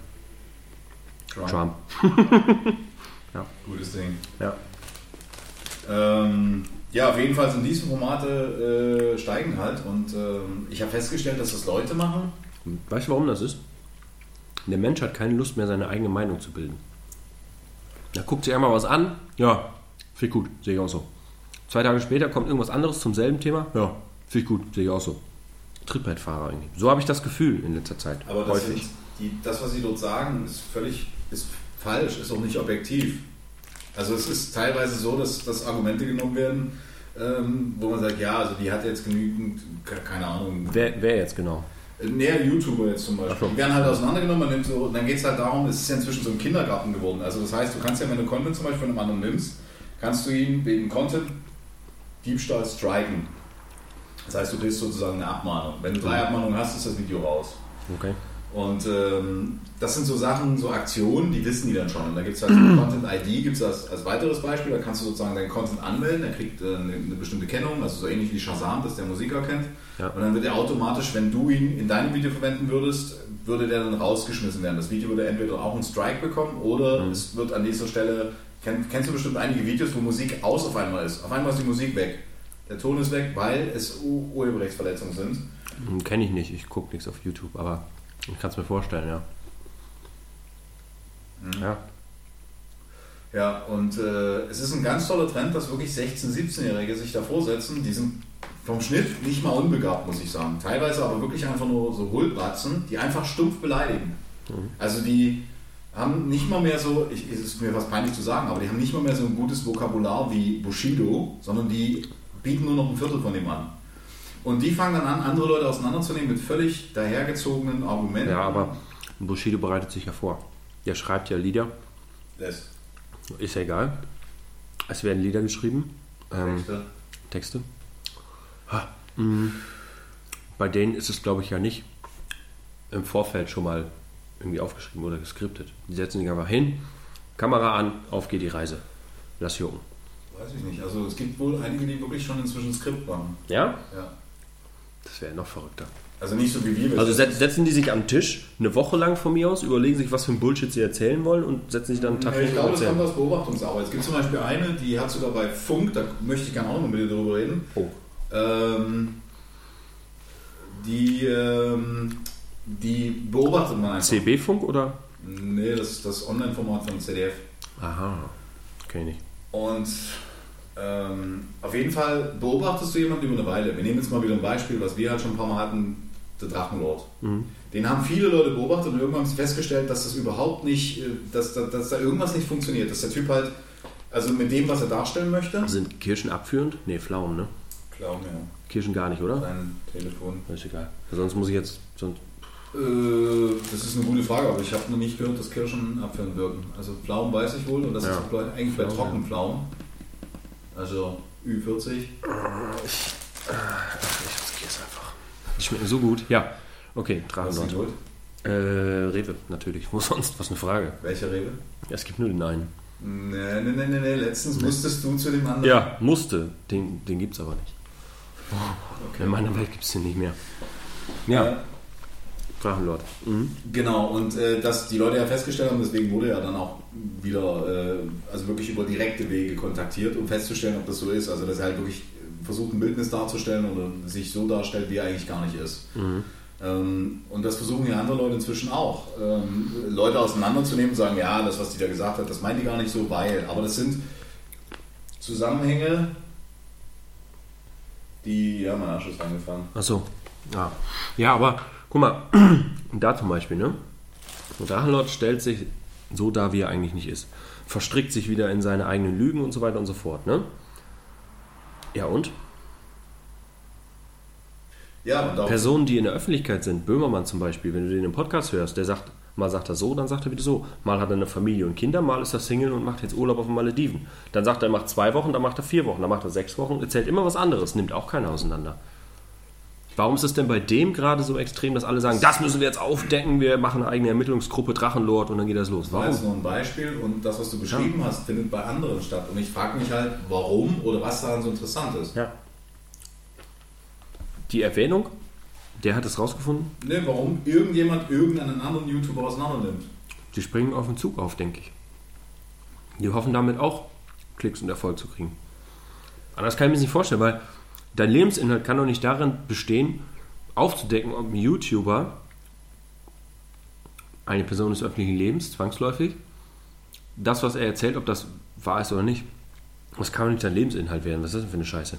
Trump. Trump. Gutes Ding. Ja. Ähm, ja, auf jeden Fall sind diese Formate äh, steigen halt. Und ähm, ich habe festgestellt, dass das Leute machen. Weißt du, warum das ist? Der Mensch hat keine Lust mehr, seine eigene Meinung zu bilden. Er guckt sich einmal was an. Ja, ich gut, sehe ich auch so. Zwei Tage später kommt irgendwas anderes zum selben Thema. Ja, ich gut, sehe ich auch so. Trittbrettfahrer irgendwie. So habe ich das Gefühl in letzter Zeit. Aber das, häufig. sind die, das, was sie dort sagen, ist völlig ist falsch, ist auch nicht objektiv. Also es ist teilweise so, dass, dass Argumente genommen werden, ähm, wo man sagt, ja, also die hat jetzt genügend, ke- keine Ahnung, Wer, wer jetzt genau? näher YouTuber jetzt zum Beispiel. So. Die werden halt auseinandergenommen, man nimmt so, dann geht es halt darum, es ist ja inzwischen so ein Kindergarten geworden. Also das heißt, du kannst ja, wenn du Content zum Beispiel von einem anderen nimmst, kannst du ihn wegen Content Diebstahl striken. Das heißt, du kriegst sozusagen eine Abmahnung. Wenn du drei Abmahnungen hast, ist das Video raus. Okay. Und ähm, das sind so Sachen, so Aktionen, die wissen die dann schon. Und da gibt es halt so Content ID, gibt es als, als weiteres Beispiel, da kannst du sozusagen deinen Content anmelden, der kriegt äh, eine, eine bestimmte Kennung, also so ähnlich wie Shazam, dass der Musiker kennt. Ja. Und dann wird er automatisch, wenn du ihn in deinem Video verwenden würdest, würde der dann rausgeschmissen werden. Das Video würde entweder auch einen Strike bekommen oder Mhm. es wird an dieser Stelle, kenn, kennst du bestimmt einige Videos, wo Musik aus auf einmal ist. Auf einmal ist die Musik weg. Der Ton ist weg, weil es Urheberrechtsverletzungen sind. Hm, Kenne ich nicht, ich gucke nichts auf YouTube, aber ich kann es mir vorstellen, ja. Ja. Ja, und äh, es ist ein ganz toller Trend, dass wirklich 16-, 17-Jährige sich davor setzen. Die sind vom Schnitt nicht mal unbegabt, muss ich sagen. Teilweise aber wirklich einfach nur so Hohlbratzen, die einfach stumpf beleidigen. Also die haben nicht mal mehr so, ich, es ist mir fast peinlich zu sagen, aber die haben nicht mal mehr so ein gutes Vokabular wie Bushido, sondern die bieten nur noch ein Viertel von dem an. Und die fangen dann an, andere Leute auseinanderzunehmen mit völlig dahergezogenen Argumenten. ja, aber Bushido bereitet sich ja vor. Der schreibt ja Lieder, Das ist ja egal. Es werden Lieder geschrieben, ähm, Texte. Texte. Ha, mh. Bei denen ist es, glaube ich, ja nicht im Vorfeld schon mal irgendwie aufgeschrieben oder geskriptet. Die setzen sich einfach hin, Kamera an, auf geht die Reise. Lass jucken. Weiß ich nicht. Also es gibt wohl einige, die wirklich schon inzwischen Skript machen. Ja? Ja. Das wäre noch verrückter. Also nicht so wie wir. wir Also setzen die sich am Tisch eine Woche lang von mir aus, überlegen sich, was für ein Bullshit sie erzählen wollen und setzen sich dann einen Tag Ja, ich glaube, das kommt aus Beobachtungsarbeit. Es gibt zum Beispiel eine, die hat sogar bei Funk, da möchte ich gerne auch noch mit dir drüber reden. Oh. Ähm, die, ähm, die beobachtet man einfach. CB-Funk oder? Nee, das ist das Online-Format von ZDF. Aha, kenn ich nicht. Und ähm, auf jeden Fall beobachtest du jemanden über eine Weile. Wir nehmen jetzt mal wieder ein Beispiel, was wir halt schon ein paar Mal hatten, der Drachenlord. Den haben viele Leute beobachtet und irgendwann haben sie festgestellt, dass das überhaupt nicht, äh, dass, da- dass da irgendwas nicht funktioniert. Dass der Typ halt, also mit dem, was er darstellen möchte, Sind Kirschen abführend? Nee, Pflaumen, ne? Glaub mir, Kirschen gar nicht, oder? dein Telefon. Ist egal. Sonst muss ich jetzt. Sonst, das ist eine gute Frage, aber ich habe noch nicht gehört, dass Kirschen abführend wirken. Also Pflaumen weiß ich wohl und das Ja. ist bei- eigentlich bei Pflaumen, Trockenpflaumen. Also Ü40. ich riskiere es einfach. Die schmecken so gut. Ja. Okay, Drachenlord. Äh, Rewe, natürlich. Wo sonst? Was eine Frage. Welcher Rewe? Ja, es gibt nur den einen. Nee, nee, nee, nee, nee. letztens musstest du zu dem anderen. Ja, musste. Den, den gibt es aber nicht. okay. In meiner Welt gibt es den nicht mehr. Ja, Ja, Drachenlord. Mhm. genau. Und äh, dass die Leute ja festgestellt haben, deswegen wurde er dann auch wieder, äh, also wirklich über direkte Wege kontaktiert, um festzustellen, ob das so ist. Also dass er halt wirklich versucht, ein Bildnis darzustellen oder sich so darstellt, wie er eigentlich gar nicht ist. Ähm, und das versuchen ja andere Leute inzwischen auch. Ähm, Leute auseinanderzunehmen und sagen, ja, das, was die da gesagt hat, das meint die gar nicht so, weil. Aber das sind Zusammenhänge, die, ja, mein Arsch ist reingefahren. Ach so. Ja. ja, aber guck mal, da zum Beispiel, ne? Drachenlord stellt sich so dar, wie er eigentlich nicht ist. Verstrickt sich wieder in seine eigenen Lügen und so weiter und so fort, ne? Ja, und? Ja, und Personen, die in der Öffentlichkeit sind, Böhmermann zum Beispiel, wenn du den im Podcast hörst, der sagt, mal sagt er so, dann sagt er wieder so. Mal hat er eine Familie und Kinder, mal ist er Single und macht jetzt Urlaub auf den Malediven. Dann sagt er, er macht zwei Wochen, dann macht er vier Wochen, dann macht er sechs Wochen, erzählt immer was anderes, nimmt auch keiner auseinander. Warum ist es denn bei dem gerade so extrem, dass alle sagen, das müssen wir jetzt aufdecken, wir machen eine eigene Ermittlungsgruppe Drachenlord und dann geht das los? Das war jetzt Warum? nur ein Beispiel und das, was du beschrieben hast, findet bei anderen statt. Und ich frage mich halt, warum oder was daran so interessant ist. Ja. Die Erwähnung, der hat es rausgefunden, Ne, warum irgendjemand irgendeinen anderen YouTuber auseinandernimmt. Die springen auf den Zug auf, denke ich. Die hoffen damit auch Klicks und Erfolg zu kriegen. Anders kann ich mir das nicht vorstellen, weil dein Lebensinhalt kann doch nicht darin bestehen, aufzudecken, ob ein YouTuber eine Person des öffentlichen Lebens, zwangsläufig, das, was er erzählt, ob das wahr ist oder nicht. Das kann doch nicht sein Lebensinhalt werden. Was ist das denn für eine Scheiße?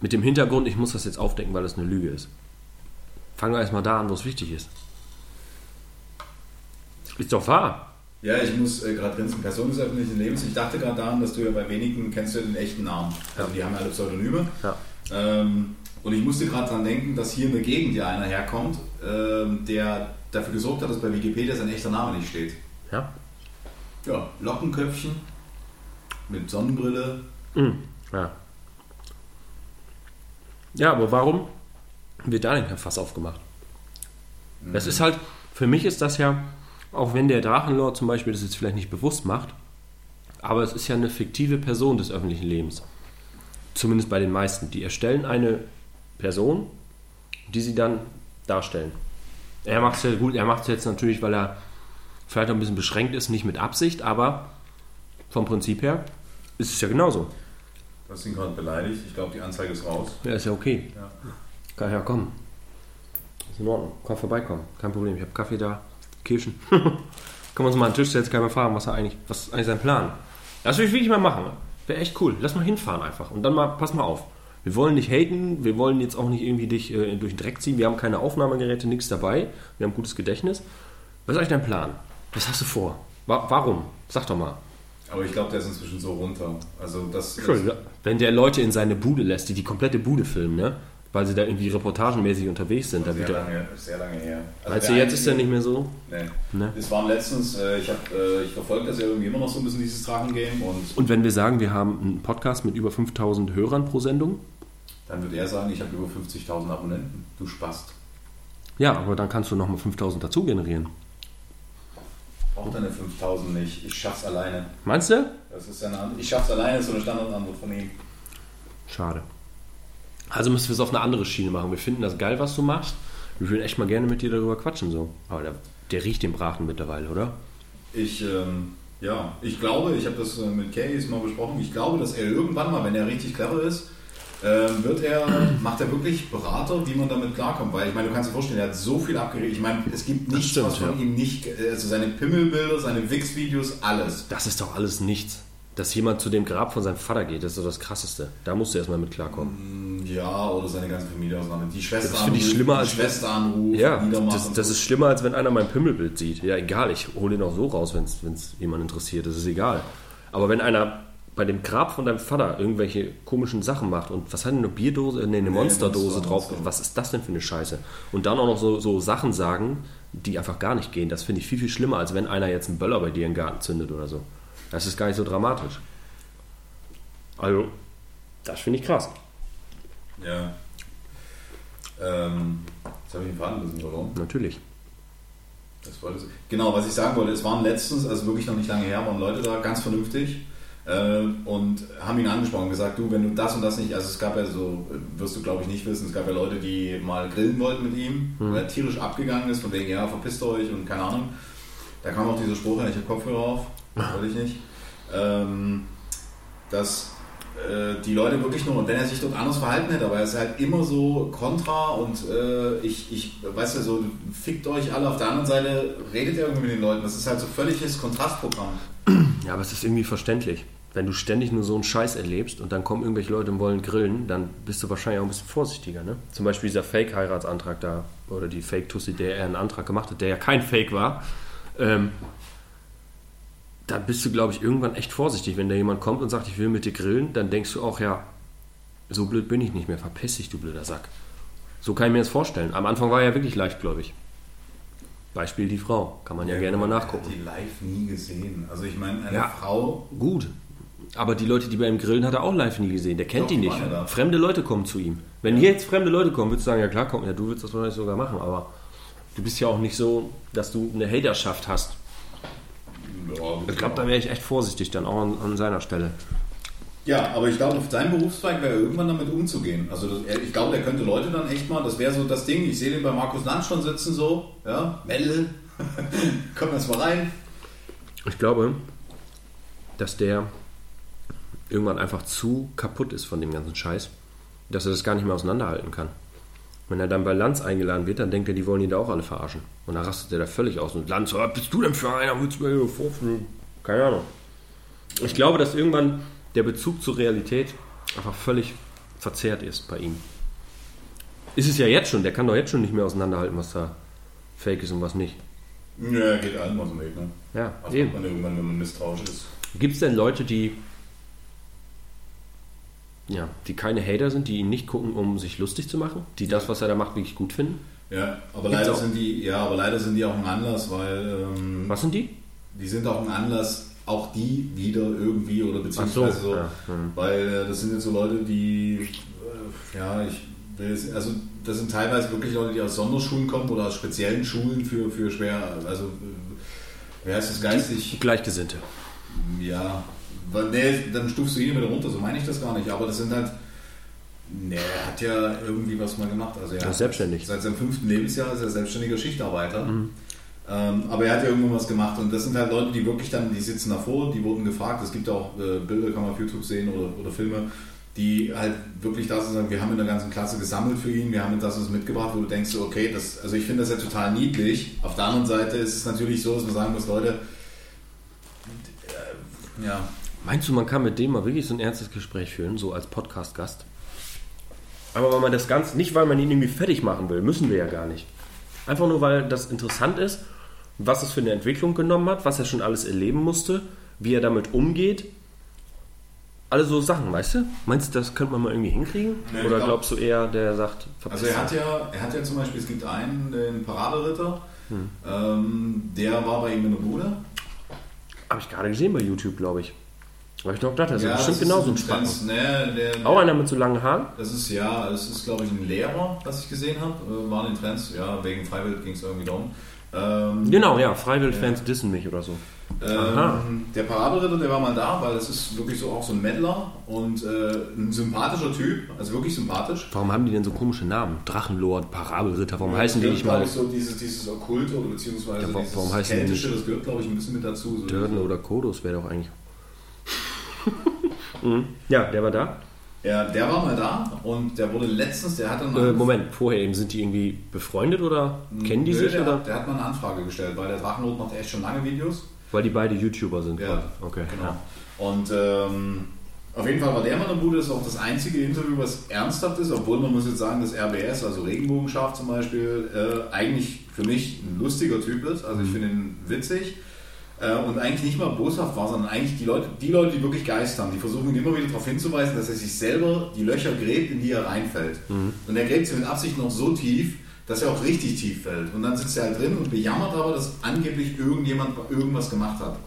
Mit dem Hintergrund, ich muss das jetzt aufdecken, weil das eine Lüge ist. Fangen wir erstmal da an, wo es wichtig ist. Ist doch wahr. Ja, ich muss äh, gerade grinsen. Person des öffentlichen Lebens. Ich dachte gerade daran, dass du ja bei wenigen kennst du ja den echten Namen. Also die haben ja alle Pseudonyme. Ja. Ähm, und ich musste gerade dran denken, dass hier in der Gegend ja einer herkommt, ähm, der dafür gesorgt hat, dass bei Wikipedia sein echter Name nicht steht. Ja? Ja, Lockenköpfchen mit Sonnenbrille. Mhm. Ja. Ja, aber warum wird da nicht ein Fass aufgemacht? Das ist halt, für mich ist das ja, auch wenn der Drachenlord zum Beispiel das jetzt vielleicht nicht bewusst macht, aber es ist ja eine fiktive Person des öffentlichen Lebens. Zumindest bei den meisten. Die erstellen eine Person, die sie dann darstellen. Er macht es ja gut, er macht es jetzt natürlich, weil er vielleicht auch ein bisschen beschränkt ist, nicht mit Absicht, aber vom Prinzip her ist es ja genauso. Du hast ihn gerade beleidigt. Ich glaube, die Anzeige ist raus. Ja, ist ja okay. Ja. Kann ja kommen. Ist in Ordnung. Kann vorbeikommen. Kein Problem. Ich habe Kaffee da, Kirschen. Können wir uns mal an den Tisch setzen, kann man fragen, was er eigentlich, was ist eigentlich sein Plan? Das will ich wirklich mal machen. Wäre echt cool. Lass mal hinfahren einfach. Und dann mal, pass mal auf. Wir wollen nicht haten, wir wollen jetzt auch nicht irgendwie dich äh, durch den Dreck ziehen. Wir haben keine Aufnahmegeräte, nichts dabei. Wir haben gutes Gedächtnis. Was ist eigentlich dein Plan? Was hast du vor? Wa warum? Sag doch mal. Aber ich glaube, der ist inzwischen so runter. Also das, Entschuldigung, Wenn der Leute in seine Bude lässt, die die komplette Bude filmen, ne? Weil sie da irgendwie reportagenmäßig unterwegs sind, da sehr wird er. lange, sehr lange her. Also Meinst du, der jetzt ist er einzige- nicht mehr so? Nee. Ne? Es waren letztens, äh, ich, hab, äh, ich verfolge das ja irgendwie immer noch so ein bisschen, dieses Drachengame. Und Und wenn wir sagen, wir haben einen Podcast mit über 5000 Hörern pro Sendung, dann wird er sagen, ich habe über 50.000 Abonnenten. Du Spast. ja, aber dann kannst du nochmal 5000 dazu generieren. Braucht deine 5.000 nicht. Ich schaff's alleine. Meinst du? Das ist eine. Ich schaff's alleine, ist so eine Standardantwort von ihm. Schade. Also müssen wir es auf eine andere Schiene machen. Wir finden das geil, was du machst. Wir würden echt mal gerne mit dir darüber quatschen. so. Aber der, der riecht den Braten mittlerweile, oder? Ich, ähm, ja, ich glaube, ich habe das äh, mit Case mal besprochen, ich glaube, dass er irgendwann mal, wenn er richtig clever ist, ähm, wird er, macht er wirklich Berater, wie man damit klarkommt. Weil ich meine, du kannst dir vorstellen, er hat so viel abgeredet. Ich meine, es gibt nichts, stimmt, was von ja. ihm nicht, also seine Pimmelbilder, seine Wix-Videos, alles. Das ist doch alles nichts. Dass jemand zu dem Grab von seinem Vater geht, das ist doch das Krasseste. Da musst du erstmal mit klarkommen. Ja, oder seine ganze Familie auseinander. Die Schwester Das finde ich anruft, schlimmer die als- Schwester anruft, Ja, das, das ist schlimmer, als wenn einer mein Pimmelbild sieht. Ja, egal, ich hole ihn auch so raus, wenn es jemand interessiert, das ist egal. Aber wenn einer bei dem Grab von deinem Vater irgendwelche komischen Sachen macht und was hat denn eine Bierdose, nee, eine Monsterdose Monster, drauf, was ist das denn für eine Scheiße? Und dann auch noch so, so Sachen sagen, die einfach gar nicht gehen, das finde ich viel, viel schlimmer, als wenn einer jetzt einen Böller bei dir im Garten zündet oder so. Das ist gar nicht so dramatisch. Also, das finde ich krass. Ja. Ähm, jetzt habe ich Faden ein bisschen verloren. Natürlich. Das wollte ich- Genau, was ich sagen wollte, es waren letztens, also wirklich noch nicht lange her, waren Leute da, ganz vernünftig äh, und haben ihn angesprochen und gesagt, du, wenn du das und das nicht, also es gab ja so, wirst du glaube ich nicht wissen, es gab ja Leute, die mal grillen wollten mit ihm, weil er tierisch abgegangen ist, von wegen, ja, verpisst euch und keine Ahnung. Da kam auch dieser Spruch, ja, ich habe Kopfhörer auf, wollte ich nicht. Ähm, dass äh, die Leute wirklich nur, und wenn er sich dort anders verhalten hätte, aber er ist halt immer so kontra und äh, ich, ich weiß ja so, fickt euch alle, auf der anderen Seite redet er irgendwie mit den Leuten. Das ist halt so völliges Kontrastprogramm. Ja, aber es ist irgendwie verständlich. Wenn du ständig nur so einen Scheiß erlebst und dann kommen irgendwelche Leute und wollen grillen, dann bist du wahrscheinlich auch ein bisschen vorsichtiger. Ne? Zum Beispiel dieser Fake-Heiratsantrag da oder die Fake-Tussi, der er einen Antrag gemacht hat, der ja kein Fake war. Ähm, da bist du, glaube ich, irgendwann echt vorsichtig. Wenn da jemand kommt und sagt, ich will mit dir grillen, dann denkst du auch, ja, so blöd bin ich nicht mehr. Verpiss dich, du blöder Sack. So kann ich mir das vorstellen. Am Anfang war er ja wirklich leichtgläubig. Beispiel die Frau. Kann man ja, gerne mal nachgucken. die live nie gesehen. Also ich meine, eine Ja. Frau, Gut. Aber die Leute, die bei ihm grillen, hat er auch live nie gesehen. Der kennt Doch, die nicht. ja. Fremde Leute kommen zu ihm. Wenn hier jetzt fremde Leute kommen, würdest du sagen, ja klar, komm, ja, du würdest das wahrscheinlich sogar machen, aber du bist ja auch nicht so, dass du eine Haterschaft hast. Ich glaube, da wäre ich echt vorsichtig dann auch an, an seiner Stelle. Ja, aber ich glaube, auf seinem Berufszweig wäre irgendwann damit umzugehen. Also das, ich glaube, der könnte Leute dann echt mal, das wäre so das Ding, ich sehe den bei Markus Land schon sitzen so, ja, Melle, komm jetzt mal rein. Ich glaube, dass der irgendwann einfach zu kaputt ist von dem ganzen Scheiß, dass er das gar nicht mehr auseinanderhalten kann. Wenn er dann bei Lanz eingeladen wird, dann denkt er, die wollen ihn da auch alle verarschen. Und dann rastet er da völlig aus. Und Lanz, was bist du denn für einer? Willst du mir hier vorführen? Keine Ahnung. Ich glaube, dass irgendwann der Bezug zur Realität einfach völlig verzerrt ist bei ihm. Ist es ja jetzt schon, der kann doch jetzt schon nicht mehr auseinanderhalten, was da fake ist und was nicht. Ja, geht allen mal so weg, ne? Ja, Das eben. macht man irgendwann, wenn man misstrauisch ist. Gibt es denn Leute, die ja, die keine Hater sind, die ihn nicht gucken, um sich lustig zu machen, die das, was er da macht, wirklich gut finden? Ja, aber Gibt's leider auch. sind die, ja, aber leider sind die auch ein Anlass, weil ähm, Was sind die? Die sind auch ein Anlass, auch die wieder irgendwie oder beziehungsweise so, so, ja, hm. weil äh, das sind jetzt so Leute, die äh, ja, ich will jetzt, also das sind teilweise wirklich Leute, die aus Sonderschulen kommen oder aus speziellen Schulen für, für schwer, also wer heißt das geistig? Gleichgesinnte. Ja, weil, nee, dann stufst du ihn wieder runter, so meine ich das gar nicht. Aber das sind halt. Nee, er hat ja irgendwie was mal gemacht. Also er ist selbstständig. Mhm. Seit seinem fünften Lebensjahr ist er selbstständiger Schichtarbeiter. Ähm, aber er hat ja irgendwann was gemacht und das sind halt Leute, die wirklich dann, die sitzen davor, die wurden gefragt. Es gibt auch äh, Bilder, kann man auf YouTube sehen oder, oder Filme, die halt wirklich da sind sagen, wir haben in der ganzen Klasse gesammelt für ihn, wir haben das und das mitgebracht, wo du denkst, okay, das, also ich finde das ja total niedlich. Auf der anderen Seite ist es natürlich so, dass man sagen muss, Leute, äh, ja, Meinst du, man kann mit dem mal wirklich so ein ernstes Gespräch führen, so als Podcast-Gast? Aber weil man das Ganze, nicht weil man ihn irgendwie fertig machen will, müssen wir ja gar nicht. Einfach nur, weil das interessant ist, was es für eine Entwicklung genommen hat, was er schon alles erleben musste, wie er damit umgeht. Alle so Sachen, weißt du? Meinst du, das könnte man mal irgendwie hinkriegen? Nee, Oder glaub- glaubst du eher, der sagt, Also er hat ja, er hat ja zum Beispiel, es gibt einen, den Paraderitter, Hm. ähm, der war bei ihm in der Bude. Habe ich gerade gesehen bei YouTube, glaube ich. Weil ich noch gedacht, das ist Ja, bestimmt das genauso ein ist Nee, der, Auch einer mit so langen Haaren? Das ist ja, das ist glaube ich ein Lehrer, was ich gesehen habe. Äh, waren in Trends, ja, wegen Freiwild ging es irgendwie darum. Ähm, Genau, ja, Freiwild-Fans dissen mich oder so. Ähm, der Paraderitter, der war mal da, weil das ist wirklich so auch so ein Meddler und äh, ein sympathischer Typ, also wirklich sympathisch. Warum haben die denn so komische Namen? Drachenlord, Parabelritter, warum heißen die Das nicht mal ich, so dieses, dieses Okkulte oder beziehungsweise Ja, dieses warum heißen die Keltische, nicht? das gehört glaube ich ein bisschen mit dazu. So Dörden oder Kodos wäre doch eigentlich. Mhm. Ja, der war da. Ja, der war mal da und der wurde letztens, der hat dann Äh, Moment, vorher eben, sind die irgendwie befreundet oder kennen die Nö, sich der, oder? Der hat mal eine Anfrage gestellt, weil der Drachenlord macht echt schon lange Videos. Weil die beide YouTuber sind. Ja, okay. genau. Ja. Und ähm, auf jeden Fall war der mal in der Bude, das ist auch das einzige Interview, was ernsthaft ist, obwohl man muss jetzt sagen, dass RBS, also Regenbogenschaf zum Beispiel, äh, eigentlich für mich ein lustiger Typ ist. Also Mhm. ich finde ihn witzig. Äh, und eigentlich nicht mal boshaft war, sondern eigentlich die Leute, die Leute, die wirklich Geist haben, die versuchen immer wieder darauf hinzuweisen, dass er sich selber die Löcher gräbt, in die er reinfällt. Mhm. Und er gräbt sie mit Absicht noch so tief, dass er auch richtig tief fällt. Und dann sitzt er halt drin und bejammert aber, dass angeblich irgendjemand irgendwas gemacht hat.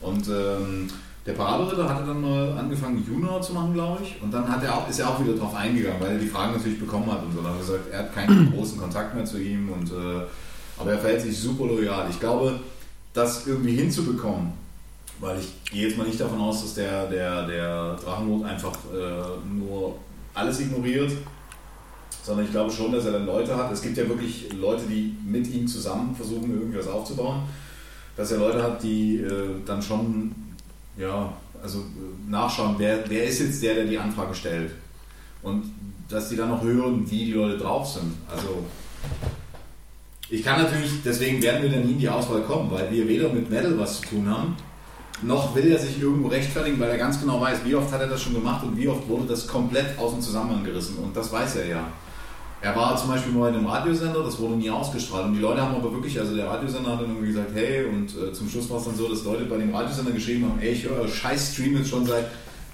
Und ähm, der Paraderitter hatte dann mal angefangen, Junior zu machen, glaube ich. Und dann hat er auch, ist er auch wieder drauf eingegangen, weil er die Fragen natürlich bekommen hat und so. Dann hat er gesagt, er hat keinen großen Kontakt mehr zu ihm. Und, äh, aber er verhält sich super loyal. Ich glaube, das irgendwie hinzubekommen, weil ich gehe jetzt mal nicht davon aus, dass der, der, der Drachenlord einfach äh, nur alles ignoriert, sondern ich glaube schon, dass er dann Leute hat. Es gibt ja wirklich Leute, die mit ihm zusammen versuchen, irgendwas aufzubauen. Dass er Leute hat, die äh, dann schon, ja, also äh, nachschauen, wer, wer ist jetzt der, der die Anfrage stellt. Und dass die dann noch hören, wie die Leute drauf sind. Also ich kann natürlich, deswegen werden wir dann nie in die Auswahl kommen, weil wir weder mit Metal was zu tun haben, noch will er sich irgendwo rechtfertigen, weil er ganz genau weiß, wie oft hat er das schon gemacht und wie oft wurde das komplett aus dem Zusammenhang gerissen. Und das weiß er ja. Er war zum Beispiel mal in einem Radiosender, das wurde nie ausgestrahlt. Und die Leute haben aber wirklich, also der Radiosender hat dann irgendwie gesagt, hey, und äh, zum Schluss war es dann so, dass Leute bei dem Radiosender geschrieben haben, ey, ich höre euer scheiß Stream jetzt schon seit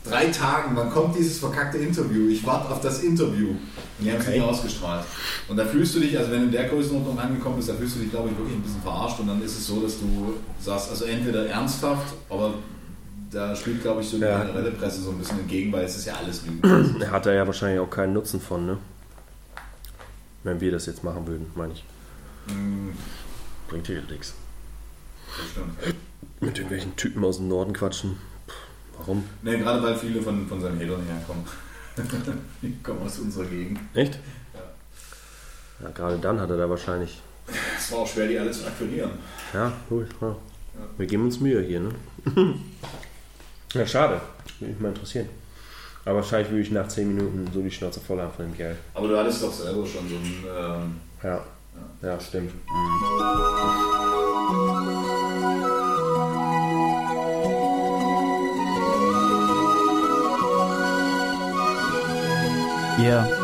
drei Tagen, wann kommt dieses verkackte Interview? Ich warte auf das Interview. Und die haben es nie ausgestrahlt. Und da fühlst du dich, also wenn du in der Größenordnung angekommen bist, da fühlst du dich, glaube ich, wirklich ein bisschen verarscht. Und dann ist es so, dass du sagst, also entweder ernsthaft, aber da spielt, glaube ich, so die Ja. generelle Presse so ein bisschen entgegen, weil es ist ja alles Lügen. Er hat da ja wahrscheinlich auch keinen Nutzen von, ne? Wenn wir das jetzt machen würden, meine ich. Mm, Bringt hier nichts. das stimmt. Mit irgendwelchen Typen aus dem Norden quatschen. Warum? Ne, gerade weil viele von, von seinen Hatern herkommen. die kommen aus unserer Gegend. Echt? Ja, gerade dann hat er da wahrscheinlich. Es war auch schwer, die alle zu akquirieren. Ja, cool. Ja. Wir geben uns Mühe hier, ne? ja, schade. Würde mich mal interessieren. Aber wahrscheinlich würde ich nach 10 Minuten so die Schnauze voll haben von dem Kerl. Aber du hattest doch selber schon so ein. Ähm, Ja. Ja, stimmt. Yeah.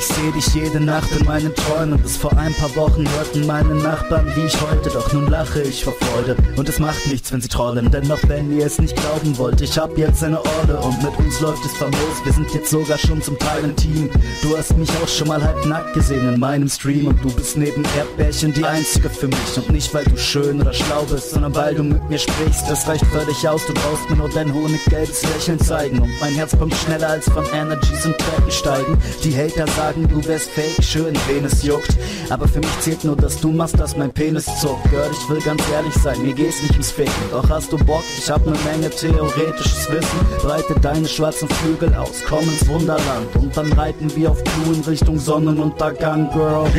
Ich seh dich jede Nacht in meinen Träumen. Bis vor ein paar Wochen hörten meine Nachbarn, wie ich heute. Doch nun lache ich vor Freude. Und es macht nichts, wenn sie trollen. Denn auch wenn ihr es nicht glauben wollt, ich hab jetzt eine Orde. Und mit uns läuft es famos. Wir sind jetzt sogar schon zum Teil ein Team. Du hast mich auch schon mal halb nackt gesehen in meinem Stream. Und du bist neben Erdbärchen die einzige für mich. Und nicht, weil du schön oder schlau bist, sondern weil du mit mir sprichst. Das reicht völlig aus. Du brauchst mir nur dein honiggelbes Lächeln zeigen. Und mein Herz pumpt schneller als von Energies und Treppen steigen. Die Hater sagen, du wärst fake, schön, wen es juckt. Aber für mich zählt nur, dass du machst, dass mein Penis zuckt. Girl, ich will ganz ehrlich sein, mir geht's nicht ums Ficken. Doch hast du Bock, ich hab ne Menge theoretisches Wissen. Breite deine schwarzen Flügel aus, komm ins Wunderland. Und dann reiten wir auf Blue in Richtung Sonnenuntergang, Girl.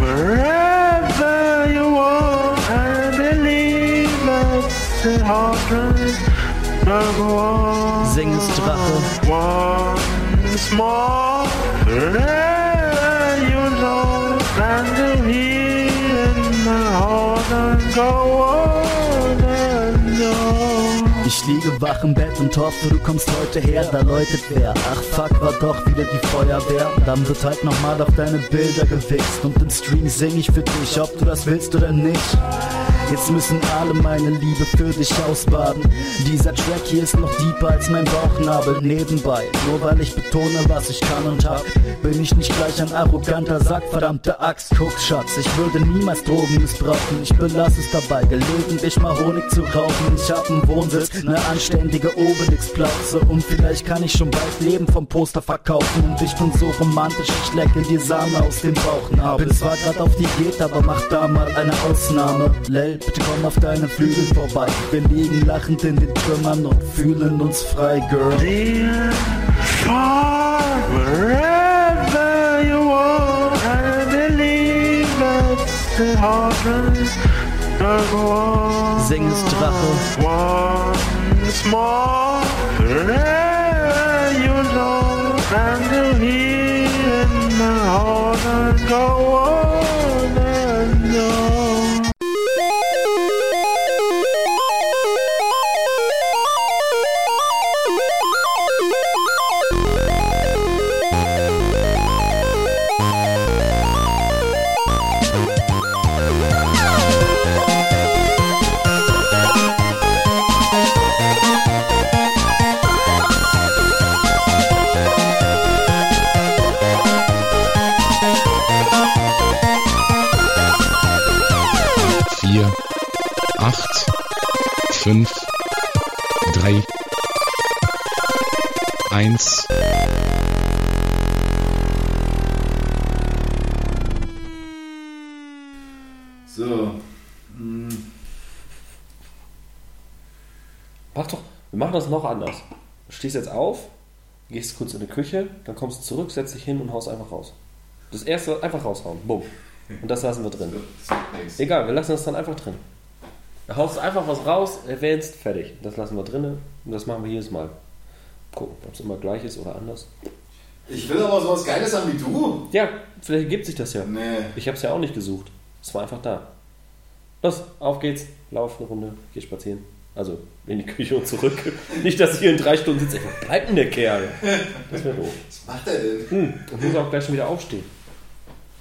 wherever you are. I believe heart runs will go on. Sing es, Drache. Once more, wherever you know, and to hear in my heart and go on and on. Ich liege wach im Bett und hoffe, du kommst heute her, da läutet wer. Ach fuck, war doch wieder die Feuerwehr. Dann wird halt nochmal auf deine Bilder gewichst und im Stream sing ich für dich, ob du das willst oder nicht. Jetzt müssen alle meine Liebe für dich ausbaden. Dieser Track hier ist noch deeper als mein Bauchnabel nebenbei. Nur weil ich betone, was ich kann und hab, bin ich nicht gleich ein arroganter Sack, verdammte Axt. Guck, Schatz, ich würde niemals Drogen missbrauchen. Ich belasse es dabei, gelegentlich mal Honig zu rauchen. Ich hab einen Wohnsitz, ne anständige Obelix-Platze. Und vielleicht kann ich schon bald leben vom Poster verkaufen. Und ich bin so romantisch, ich lecke dir Sahne aus dem Bauchnabel. Bin zwar grad auf Diät, aber mach da mal eine Ausnahme. Lel, bitte komm auf deinen Flügeln vorbei. Wir liegen lachend in den Trümmern und fühlen uns frei, Girl. Wherever you are, I believe that the. Sing es, Drache. Once more, wherever you know, and to hear in heart and go on machen das noch anders. Du stehst jetzt auf, gehst kurz in die Küche, dann kommst du zurück, setzt dich hin und haust einfach raus. Das erste einfach raushauen. Bumm. Und das lassen wir drin. Egal, wir lassen das dann einfach drin. Du haust einfach was raus, erwähnst, fertig. Das lassen wir drin und das machen wir jedes Mal. Gucken, ob es immer gleich ist oder anders. Ich will aber sowas Geiles haben wie du. Ja, vielleicht ergibt sich das ja. Nee. Ich habe es ja auch nicht gesucht. Es war einfach da. Los, auf geht's. Lauf eine Runde, geh spazieren. Also in die Küche und zurück. nicht, dass ich hier in drei Stunden sitze. Wo bleibt denn der Kerl? Das wäre doof. Was macht er denn? Hm, und muss auch gleich schon wieder aufstehen.